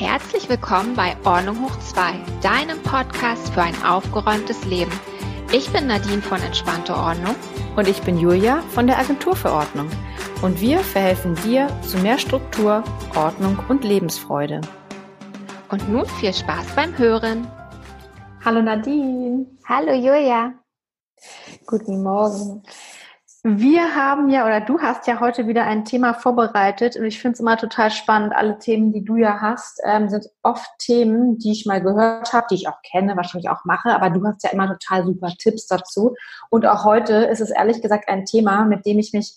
Herzlich willkommen bei Ordnung hoch 2, deinem Podcast für ein aufgeräumtes Leben. Ich bin Nadine von Entspannte Ordnung. Und ich bin Julia von der Agentur für Ordnung. Und wir verhelfen dir zu mehr Struktur, Ordnung und Lebensfreude. Und nun viel Spaß beim Hören. Hallo Nadine. Hallo Julia. Guten Morgen. Wir haben ja, oder du hast ja heute wieder ein Thema vorbereitet und ich finde es immer total spannend. Alle Themen, die du ja hast, ähm, sind oft Themen, die ich mal gehört habe, die ich auch kenne, wahrscheinlich auch mache, aber du hast ja immer total super Tipps dazu. Und auch heute ist es ehrlich gesagt ein Thema, mit dem ich mich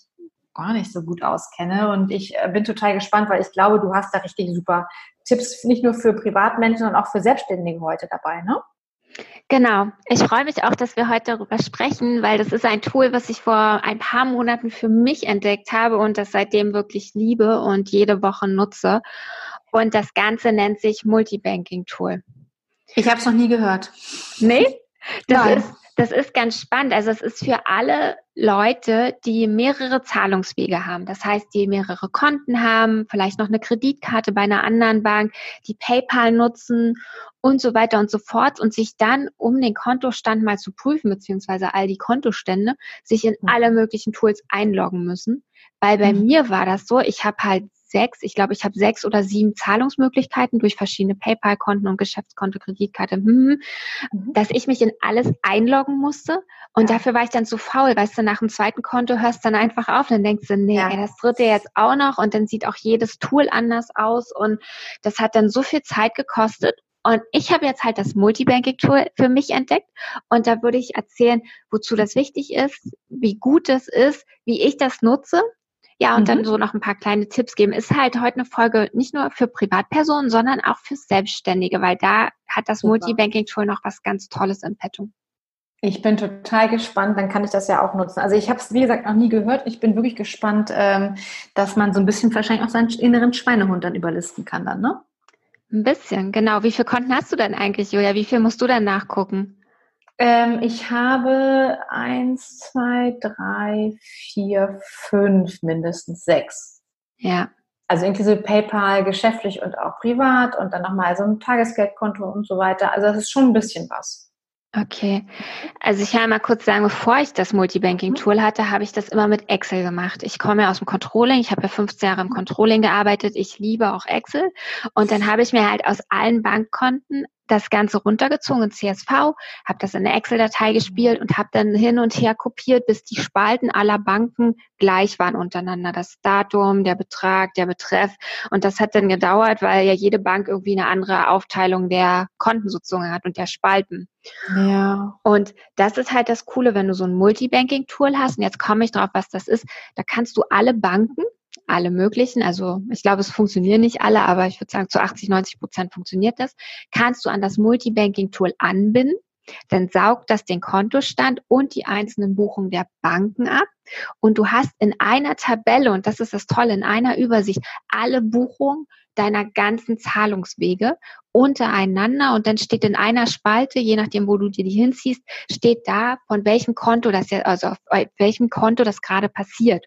gar nicht so gut auskenne und ich äh, bin total gespannt, weil ich glaube, du hast da richtig super Tipps, nicht nur für Privatmenschen, sondern auch für Selbstständige heute dabei, ne? Genau. Ich freue mich auch, dass wir heute darüber sprechen, weil das ist ein Tool, was ich vor ein paar Monaten für mich entdeckt habe und das seitdem wirklich liebe und jede Woche nutze. Und das Ganze nennt sich Multibanking Tool. Ich habe es noch nie gehört. Nee? Das Nein. ist das ist ganz spannend. Also es ist für alle Leute, die mehrere Zahlungswege haben. Das heißt, die mehrere Konten haben, vielleicht noch eine Kreditkarte bei einer anderen Bank, die PayPal nutzen und so weiter und so fort und sich dann, um den Kontostand mal zu prüfen, beziehungsweise all die Kontostände, sich in alle möglichen Tools einloggen müssen. Weil bei mhm. mir war das so, ich habe halt sechs, ich glaube, ich habe sechs oder sieben Zahlungsmöglichkeiten durch verschiedene PayPal-Konten und Geschäftskonto, Kreditkarte, hm, hm, mhm. dass ich mich in alles einloggen musste. Und ja. dafür war ich dann zu faul, weißt du, nach dem zweiten Konto hörst du dann einfach auf, dann denkst du, nee, ja. ey, das dritte jetzt auch noch und dann sieht auch jedes Tool anders aus und das hat dann so viel Zeit gekostet. Und ich habe jetzt halt das Multibanking-Tool für mich entdeckt und da würde ich erzählen, wozu das wichtig ist, wie gut es ist, wie ich das nutze ja, und mhm. dann so noch ein paar kleine Tipps geben. Ist halt heute eine Folge nicht nur für Privatpersonen, sondern auch für Selbstständige, weil da hat das Multibanking-Tool noch was ganz Tolles im Petto. Ich bin total gespannt, dann kann ich das ja auch nutzen. Also ich habe es, wie gesagt, noch nie gehört. Ich bin wirklich gespannt, ähm, dass man so ein bisschen wahrscheinlich auch seinen inneren Schweinehund dann überlisten kann dann, ne? Ein bisschen, genau. Wie viele Konten hast du denn eigentlich, Julia? Wie viel musst du denn nachgucken? Ähm, ich habe eins, zwei, drei, vier, fünf, mindestens sechs. Ja. Also inklusive PayPal, geschäftlich und auch privat und dann nochmal so ein Tagesgeldkonto und so weiter. Also das ist schon ein bisschen was. Okay. Also ich kann mal kurz sagen, bevor ich das Multibanking-Tool hatte, habe ich das immer mit Excel gemacht. Ich komme ja aus dem Controlling. Ich habe ja 15 Jahre im Controlling gearbeitet. Ich liebe auch Excel. Und dann habe ich mir halt aus allen Bankkonten das Ganze runtergezogen in CSV, habe das in eine Excel-Datei gespielt und habe dann hin und her kopiert, bis die Spalten aller Banken gleich waren untereinander. Das Datum, der Betrag, der Betreff. Und das hat dann gedauert, weil ja jede Bank irgendwie eine andere Aufteilung der Konten sozusagen hat und der Spalten. Ja. Und das ist halt das Coole, wenn du so ein Multibanking-Tool hast. Und jetzt komme ich drauf, was das ist. Da kannst du alle Banken alle möglichen, also ich glaube, es funktionieren nicht alle, aber ich würde sagen, zu 80, 90 Prozent funktioniert das, kannst du an das Multibanking-Tool anbinden. Dann saugt das den Kontostand und die einzelnen Buchungen der Banken ab. Und du hast in einer Tabelle, und das ist das Tolle, in einer Übersicht, alle Buchungen deiner ganzen Zahlungswege untereinander und dann steht in einer Spalte, je nachdem, wo du dir die hinziehst, steht da, von welchem Konto das also auf welchem Konto das gerade passiert.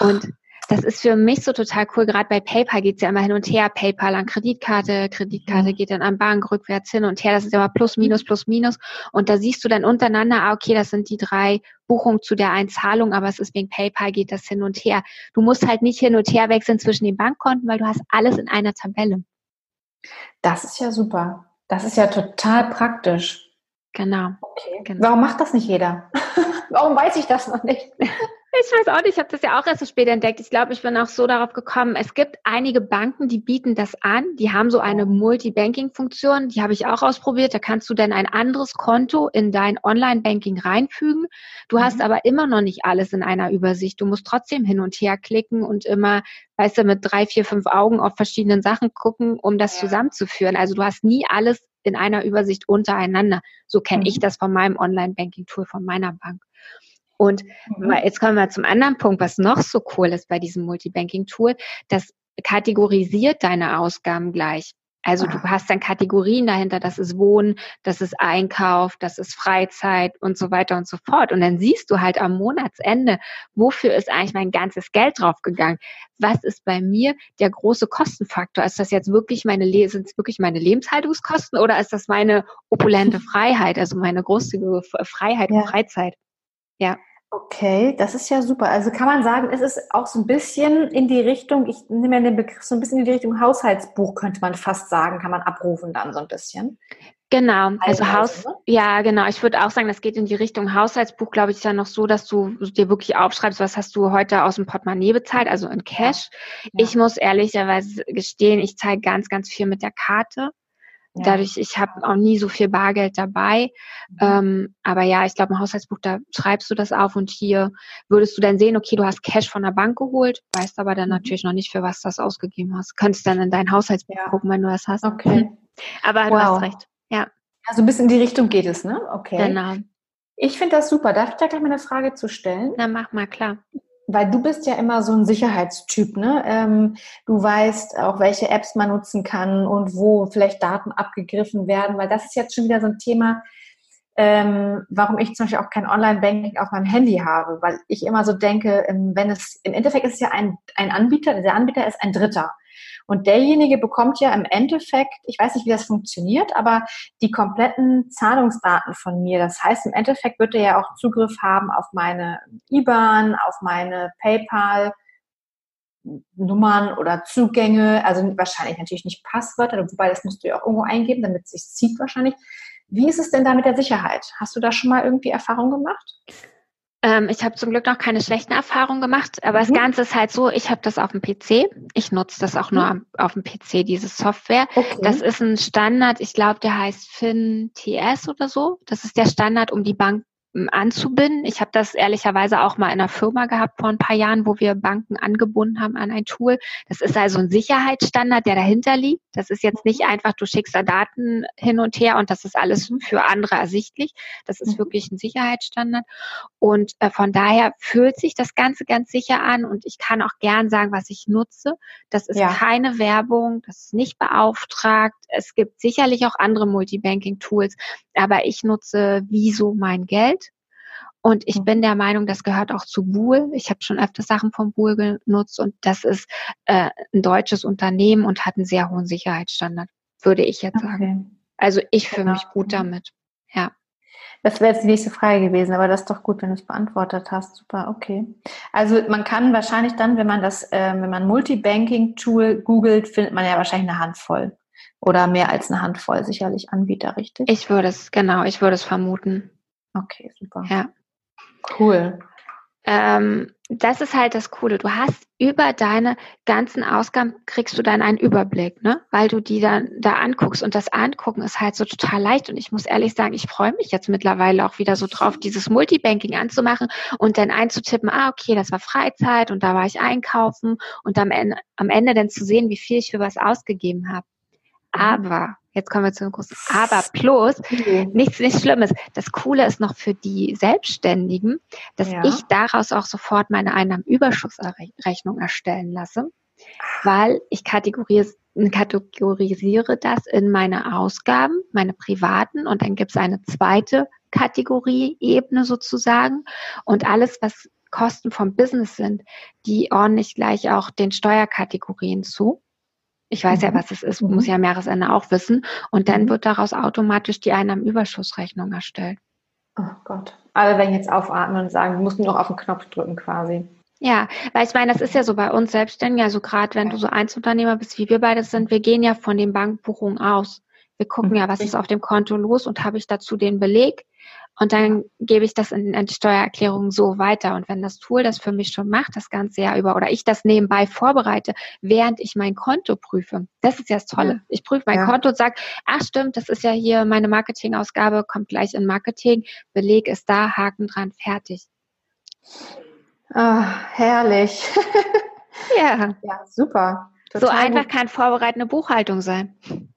Und das ist für mich so total cool. Gerade bei PayPal geht's ja immer hin und her. PayPal an Kreditkarte, Kreditkarte mhm. geht dann an Bank rückwärts hin und her. Das ist immer plus, minus, plus, minus. Und da siehst du dann untereinander, ah, okay, das sind die drei Buchungen zu der Einzahlung, aber es ist wegen PayPal geht das hin und her. Du musst halt nicht hin und her wechseln zwischen den Bankkonten, weil du hast alles in einer Tabelle. Das ist ja super. Das ist ja total praktisch. Genau. Okay. Genau. Warum macht das nicht jeder? Warum weiß ich das noch nicht? Ich weiß auch nicht, ich habe das ja auch erst so spät entdeckt. Ich glaube, ich bin auch so darauf gekommen. Es gibt einige Banken, die bieten das an. Die haben so eine Multi-Banking-Funktion. Die habe ich auch ausprobiert. Da kannst du dann ein anderes Konto in dein Online-Banking reinfügen. Du mhm. hast aber immer noch nicht alles in einer Übersicht. Du musst trotzdem hin und her klicken und immer, weißt du, mit drei, vier, fünf Augen auf verschiedenen Sachen gucken, um das ja. zusammenzuführen. Also du hast nie alles in einer Übersicht untereinander. So kenne mhm. ich das von meinem Online-Banking-Tool von meiner Bank. Und mhm. jetzt kommen wir zum anderen Punkt, was noch so cool ist bei diesem Multibanking-Tool. Das kategorisiert deine Ausgaben gleich. Also du hast dann Kategorien dahinter, das ist Wohnen, das ist Einkauf, das ist Freizeit und so weiter und so fort. Und dann siehst du halt am Monatsende, wofür ist eigentlich mein ganzes Geld draufgegangen? Was ist bei mir der große Kostenfaktor? Ist das jetzt wirklich meine, sind es wirklich meine Lebenshaltungskosten oder ist das meine opulente Freiheit, also meine großzügige Freiheit und Freizeit? Ja. Okay, das ist ja super. Also kann man sagen, es ist auch so ein bisschen in die Richtung, ich nehme ja den Begriff so ein bisschen in die Richtung Haushaltsbuch, könnte man fast sagen, kann man abrufen dann so ein bisschen. Genau, also Haus, ne? ja, genau. Ich würde auch sagen, das geht in die Richtung Haushaltsbuch, glaube ich, ist ja noch so, dass du dir wirklich aufschreibst, was hast du heute aus dem Portemonnaie bezahlt, also in Cash. Ja. Ja. Ich muss ehrlicherweise gestehen, ich zahle ganz, ganz viel mit der Karte. Ja. Dadurch, ich habe auch nie so viel Bargeld dabei. Mhm. Ähm, aber ja, ich glaube, im Haushaltsbuch, da schreibst du das auf und hier würdest du dann sehen, okay, du hast Cash von der Bank geholt, weißt aber dann mhm. natürlich noch nicht, für was du das ausgegeben hast. Könntest dann in dein Haushaltsbuch ja. gucken, wenn du das hast. Okay. Aber wow. du hast recht. Ja. Also ein bisschen in die Richtung geht es, ne? Okay. Genau. Ich finde das super. Darf ich da gleich mal eine Frage zu stellen? Na, mach mal, klar. Weil du bist ja immer so ein Sicherheitstyp, ne? Ähm, du weißt auch, welche Apps man nutzen kann und wo vielleicht Daten abgegriffen werden, weil das ist jetzt schon wieder so ein Thema, ähm, warum ich zum Beispiel auch kein Online-Banking auf meinem Handy habe, weil ich immer so denke, ähm, wenn es, im Endeffekt ist es ja ein, ein Anbieter, der Anbieter ist ein Dritter. Und derjenige bekommt ja im Endeffekt, ich weiß nicht, wie das funktioniert, aber die kompletten Zahlungsdaten von mir. Das heißt, im Endeffekt wird er ja auch Zugriff haben auf meine IBAN, auf meine PayPal. Nummern oder Zugänge, also wahrscheinlich natürlich nicht Passwörter, wobei das musst du ja auch irgendwo eingeben, damit es sich zieht wahrscheinlich. Wie ist es denn da mit der Sicherheit? Hast du da schon mal irgendwie Erfahrung gemacht? Ähm, ich habe zum Glück noch keine schlechten Erfahrungen gemacht, aber mhm. das Ganze ist halt so, ich habe das auf dem PC. Ich nutze das auch nur mhm. auf dem PC, diese Software. Okay. Das ist ein Standard, ich glaube, der heißt FinTS oder so. Das ist der Standard, um die Bank anzubinden. Ich habe das ehrlicherweise auch mal in einer Firma gehabt vor ein paar Jahren, wo wir Banken angebunden haben an ein Tool. Das ist also ein Sicherheitsstandard, der dahinter liegt. Das ist jetzt nicht einfach, du schickst da Daten hin und her und das ist alles für andere ersichtlich. Das ist mhm. wirklich ein Sicherheitsstandard. Und äh, von daher fühlt sich das Ganze ganz sicher an und ich kann auch gern sagen, was ich nutze. Das ist ja. keine Werbung, das ist nicht beauftragt. Es gibt sicherlich auch andere Multibanking-Tools, aber ich nutze Wieso mein Geld. Und ich mhm. bin der Meinung, das gehört auch zu Buhl. Ich habe schon öfter Sachen von Buhl genutzt und das ist äh, ein deutsches Unternehmen und hat einen sehr hohen Sicherheitsstandard, würde ich jetzt okay. sagen. Also ich fühle genau. mich gut damit. Ja. Das wäre jetzt die nächste Frage gewesen, aber das ist doch gut, wenn du es beantwortet hast. Super, okay. Also man kann wahrscheinlich dann, wenn man das, äh, wenn man Multibanking-Tool googelt, findet man ja wahrscheinlich eine Handvoll. Oder mehr als eine Handvoll sicherlich Anbieter, richtig? Ich würde es, genau, ich würde es vermuten. Okay, super. Ja. Cool. Ähm, das ist halt das Coole. Du hast über deine ganzen Ausgaben kriegst du dann einen Überblick, ne? Weil du die dann da anguckst. Und das Angucken ist halt so total leicht. Und ich muss ehrlich sagen, ich freue mich jetzt mittlerweile auch wieder so drauf, dieses Multibanking anzumachen und dann einzutippen, ah, okay, das war Freizeit und da war ich einkaufen und am Ende, am Ende dann zu sehen, wie viel ich für was ausgegeben habe. Mhm. Aber Jetzt kommen wir zu einem großen Aber plus, mhm. nichts, nichts Schlimmes. Das Coole ist noch für die Selbstständigen, dass ja. ich daraus auch sofort meine Einnahmenüberschussrechnung erstellen lasse, weil ich kategorisiere, kategorisiere das in meine Ausgaben, meine privaten und dann gibt es eine zweite Kategorieebene sozusagen und alles, was Kosten vom Business sind, die ordne ich gleich auch den Steuerkategorien zu. Ich weiß mhm. ja, was es ist, mhm. muss ja am Jahresende auch wissen. Und dann mhm. wird daraus automatisch die Einnahmenüberschussrechnung erstellt. Oh Gott. Alle werden jetzt aufatmen und sagen, du musst nur noch auf den Knopf drücken quasi. Ja, weil ich meine, das ist ja so bei uns Selbstständigen, also gerade wenn du so Einzelunternehmer bist, wie wir beide sind, wir gehen ja von den Bankbuchungen aus. Wir gucken mhm. ja, was ist auf dem Konto los und habe ich dazu den Beleg. Und dann gebe ich das in, in die Steuererklärung so weiter. Und wenn das Tool das für mich schon macht, das ganze Jahr über, oder ich das nebenbei vorbereite, während ich mein Konto prüfe, das ist ja das Tolle. Ich prüfe mein ja. Konto und sage, ach stimmt, das ist ja hier meine Marketingausgabe, kommt gleich in Marketing, Beleg ist da, Haken dran, fertig. Ah, herrlich. ja. Ja, super. Total so einfach gut. kann vorbereitende Buchhaltung sein.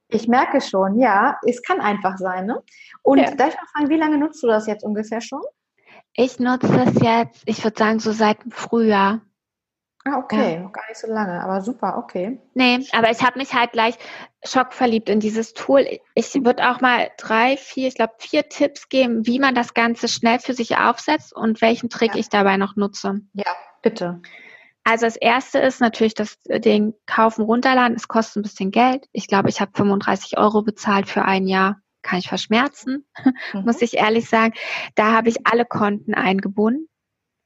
Ich merke schon, ja, es kann einfach sein. Ne? Und ja. darf ich mal fragen, wie lange nutzt du das jetzt ungefähr schon? Ich nutze das jetzt, ich würde sagen, so seit Frühjahr. Ah, okay, ja. noch gar nicht so lange, aber super, okay. Nee, aber ich habe mich halt gleich schockverliebt in dieses Tool. Ich würde auch mal drei, vier, ich glaube vier Tipps geben, wie man das Ganze schnell für sich aufsetzt und welchen Trick ja. ich dabei noch nutze. Ja, bitte. Also das erste ist natürlich das den Kaufen runterladen. Es kostet ein bisschen Geld. Ich glaube, ich habe 35 Euro bezahlt für ein Jahr. Kann ich verschmerzen, mhm. muss ich ehrlich sagen. Da habe ich alle Konten eingebunden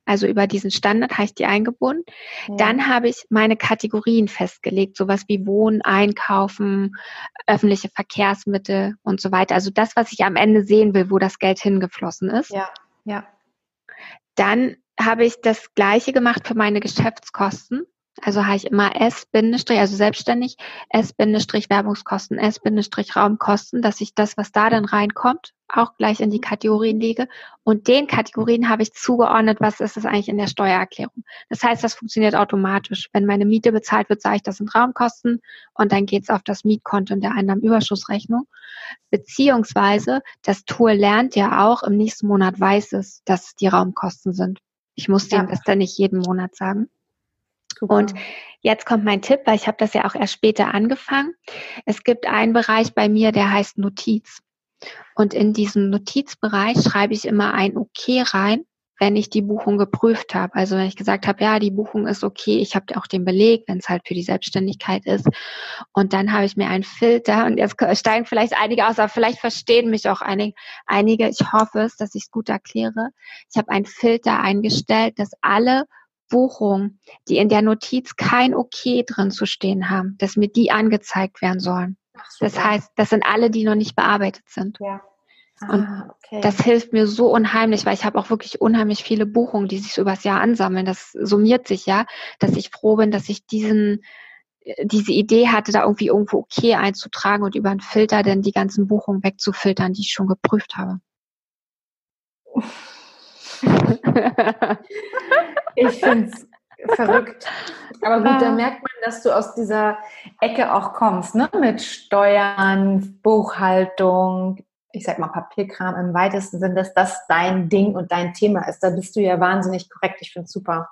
also über diesen Standard habe ich die eingebunden. Ja. Dann habe ich meine Kategorien festgelegt, sowas wie Wohnen, Einkaufen, öffentliche Verkehrsmittel und so weiter. Also das, was ich am Ende sehen will, wo das Geld hingeflossen ist. Ja, ja. Dann habe ich das Gleiche gemacht für meine Geschäftskosten. Also habe ich immer S, also selbstständig, S, Werbungskosten, S, Raumkosten, dass ich das, was da dann reinkommt, auch gleich in die Kategorien lege. Und den Kategorien habe ich zugeordnet, was ist das eigentlich in der Steuererklärung. Das heißt, das funktioniert automatisch. Wenn meine Miete bezahlt wird, sage ich, das sind Raumkosten und dann geht es auf das Mietkonto in der Einnahmenüberschussrechnung. Beziehungsweise das Tool lernt ja auch, im nächsten Monat weiß es, dass die Raumkosten sind. Ich muss dem ja. das dann nicht jeden Monat sagen. Super. Und jetzt kommt mein Tipp, weil ich habe das ja auch erst später angefangen. Es gibt einen Bereich bei mir, der heißt Notiz. Und in diesem Notizbereich schreibe ich immer ein Okay rein, wenn ich die Buchung geprüft habe. Also wenn ich gesagt habe, ja, die Buchung ist okay, ich habe auch den Beleg, wenn es halt für die Selbstständigkeit ist. Und dann habe ich mir einen Filter und jetzt steigen vielleicht einige aus, aber vielleicht verstehen mich auch einige. einige. Ich hoffe es, dass ich es gut erkläre. Ich habe einen Filter eingestellt, dass alle Buchungen, die in der Notiz kein Okay drin zu stehen haben, dass mir die angezeigt werden sollen. Ach, das heißt, das sind alle, die noch nicht bearbeitet sind. Ja. Ah, und okay. das hilft mir so unheimlich, weil ich habe auch wirklich unheimlich viele Buchungen, die sich so übers Jahr ansammeln. Das summiert sich ja, dass ich froh bin, dass ich diesen äh, diese Idee hatte, da irgendwie irgendwo okay einzutragen und über einen Filter dann die ganzen Buchungen wegzufiltern, die ich schon geprüft habe. Ich finde es verrückt. Aber gut, da merkt man, dass du aus dieser Ecke auch kommst, ne? Mit Steuern, Buchhaltung, ich sag mal Papierkram im weitesten Sinn, dass das dein Ding und dein Thema ist. Da bist du ja wahnsinnig korrekt. Ich finde es super.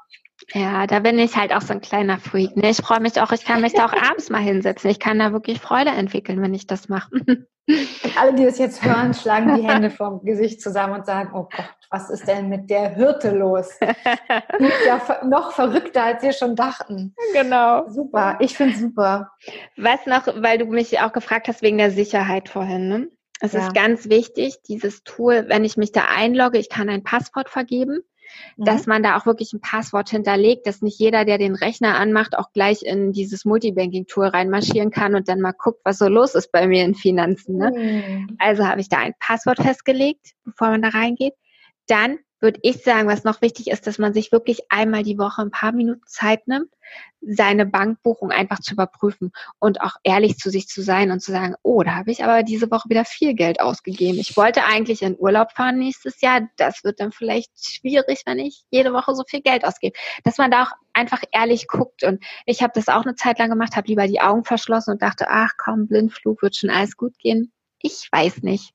Ja, da bin ich halt auch so ein kleiner Freak. Ne? Ich freue mich auch, ich kann mich da auch abends mal hinsetzen. Ich kann da wirklich Freude entwickeln, wenn ich das mache. Alle, die das jetzt hören, schlagen die Hände vom Gesicht zusammen und sagen, oh Gott, was ist denn mit der Hirte los? ja noch verrückter, als wir schon dachten. Genau. Super, ich finde super. Was noch, weil du mich auch gefragt hast wegen der Sicherheit vorhin, ne? Es ja. ist ganz wichtig, dieses Tool, wenn ich mich da einlogge, ich kann ein Passwort vergeben mhm. dass man da auch wirklich ein Passwort hinterlegt, dass nicht jeder, der den Rechner anmacht, auch gleich in dieses Multibanking-Tool reinmarschieren kann und dann mal guckt, was so los ist bei mir in Finanzen. Ne? Mhm. Also habe ich da ein Passwort festgelegt, bevor man da reingeht. Dann würde ich sagen, was noch wichtig ist, dass man sich wirklich einmal die Woche ein paar Minuten Zeit nimmt, seine Bankbuchung einfach zu überprüfen und auch ehrlich zu sich zu sein und zu sagen, oh, da habe ich aber diese Woche wieder viel Geld ausgegeben. Ich wollte eigentlich in Urlaub fahren nächstes Jahr. Das wird dann vielleicht schwierig, wenn ich jede Woche so viel Geld ausgebe. Dass man da auch einfach ehrlich guckt. Und ich habe das auch eine Zeit lang gemacht, habe lieber die Augen verschlossen und dachte, ach komm, Blindflug wird schon alles gut gehen. Ich weiß nicht.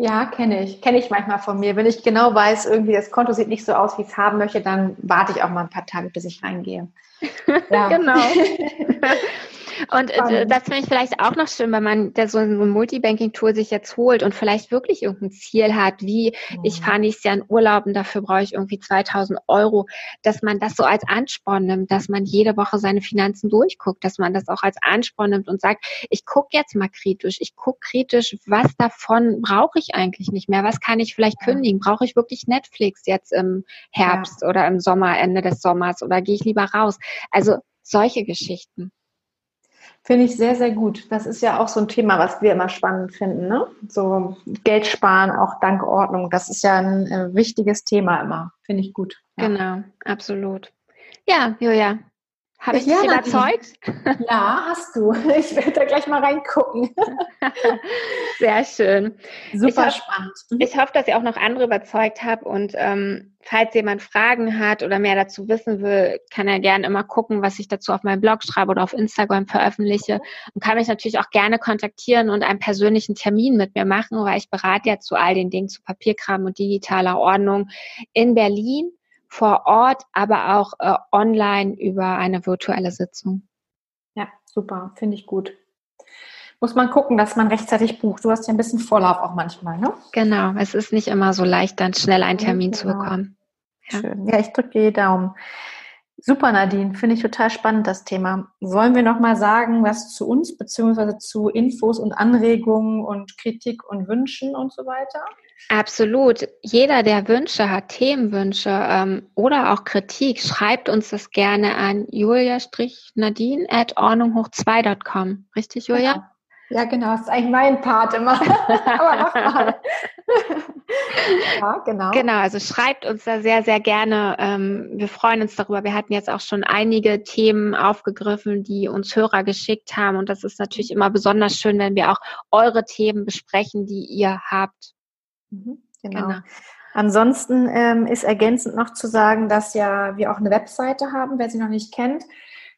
Ja, kenne ich. Kenne ich manchmal von mir. Wenn ich genau weiß, irgendwie das Konto sieht nicht so aus, wie ich es haben möchte, dann warte ich auch mal ein paar Tage, bis ich reingehe. Ja. genau. Und äh, das finde ich vielleicht auch noch schön, wenn man da so ein Multibanking-Tool sich jetzt holt und vielleicht wirklich irgendein Ziel hat, wie mhm. ich fahre nächstes Jahr in Urlaub und dafür brauche ich irgendwie 2000 Euro, dass man das so als Ansporn nimmt, dass man jede Woche seine Finanzen durchguckt, dass man das auch als Ansporn nimmt und sagt, ich gucke jetzt mal kritisch, ich gucke kritisch, was davon brauche ich eigentlich nicht mehr, was kann ich vielleicht kündigen, brauche ich wirklich Netflix jetzt im Herbst ja. oder im Sommer, Ende des Sommers oder gehe ich lieber raus? Also solche Geschichten. Finde ich sehr, sehr gut. Das ist ja auch so ein Thema, was wir immer spannend finden. Ne? So Geld sparen, auch dank Ordnung. Das ist ja ein äh, wichtiges Thema immer. Finde ich gut. Ja. Genau, absolut. Ja, Julia, habe ich ja, dich überzeugt? Ja, hast du. Ich werde da gleich mal reingucken. Sehr schön. Super ich spannend. Mhm. ich hoffe, dass ihr auch noch andere überzeugt habt. Und ähm, falls jemand Fragen hat oder mehr dazu wissen will, kann er gerne immer gucken, was ich dazu auf meinem Blog schreibe oder auf Instagram veröffentliche. Und kann mich natürlich auch gerne kontaktieren und einen persönlichen Termin mit mir machen, weil ich berate ja zu all den Dingen zu Papierkram und digitaler Ordnung in Berlin vor Ort, aber auch äh, online über eine virtuelle Sitzung. Ja, super, finde ich gut. Muss man gucken, dass man rechtzeitig bucht. Du hast ja ein bisschen Vorlauf auch manchmal, ne? Genau, es ist nicht immer so leicht, dann schnell einen Termin genau. zu bekommen. Ja. Schön. Ja, ich drücke dir die Daumen. Super, Nadine. Finde ich total spannend, das Thema. Sollen wir nochmal sagen, was zu uns, beziehungsweise zu Infos und Anregungen und Kritik und Wünschen und so weiter? Absolut. Jeder, der Wünsche hat, Themenwünsche ähm, oder auch Kritik, schreibt uns das gerne an julia-nadine at ordnunghoch2.com. Richtig, Julia? Genau. Ja, genau, das ist eigentlich mein Part immer. Aber nochmal. ja, genau. Genau, also schreibt uns da sehr, sehr gerne. Ähm, wir freuen uns darüber. Wir hatten jetzt auch schon einige Themen aufgegriffen, die uns Hörer geschickt haben. Und das ist natürlich immer besonders schön, wenn wir auch eure Themen besprechen, die ihr habt. Mhm, genau. genau. Ansonsten ähm, ist ergänzend noch zu sagen, dass ja wir auch eine Webseite haben, wer sie noch nicht kennt.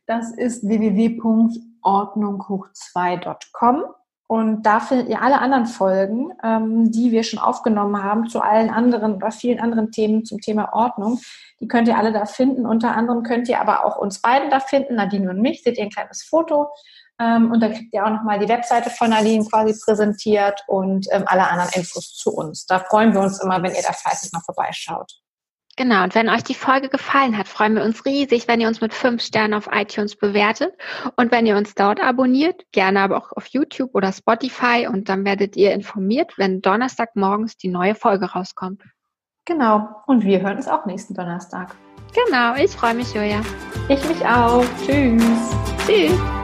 Das ist www.ordnunghoch2.com. Und da findet ihr alle anderen Folgen, ähm, die wir schon aufgenommen haben zu allen anderen oder vielen anderen Themen zum Thema Ordnung. Die könnt ihr alle da finden. Unter anderem könnt ihr aber auch uns beiden da finden, Nadine und mich. Seht ihr ein kleines Foto. Ähm, und da kriegt ihr auch nochmal die Webseite von Nadine quasi präsentiert und ähm, alle anderen Infos zu uns. Da freuen wir uns immer, wenn ihr da fleißig mal vorbeischaut. Genau, und wenn euch die Folge gefallen hat, freuen wir uns riesig, wenn ihr uns mit fünf Sternen auf iTunes bewertet und wenn ihr uns dort abonniert, gerne aber auch auf YouTube oder Spotify und dann werdet ihr informiert, wenn Donnerstagmorgens die neue Folge rauskommt. Genau, und wir hören uns auch nächsten Donnerstag. Genau, ich freue mich, Julia. Ich mich auch. Tschüss. Tschüss.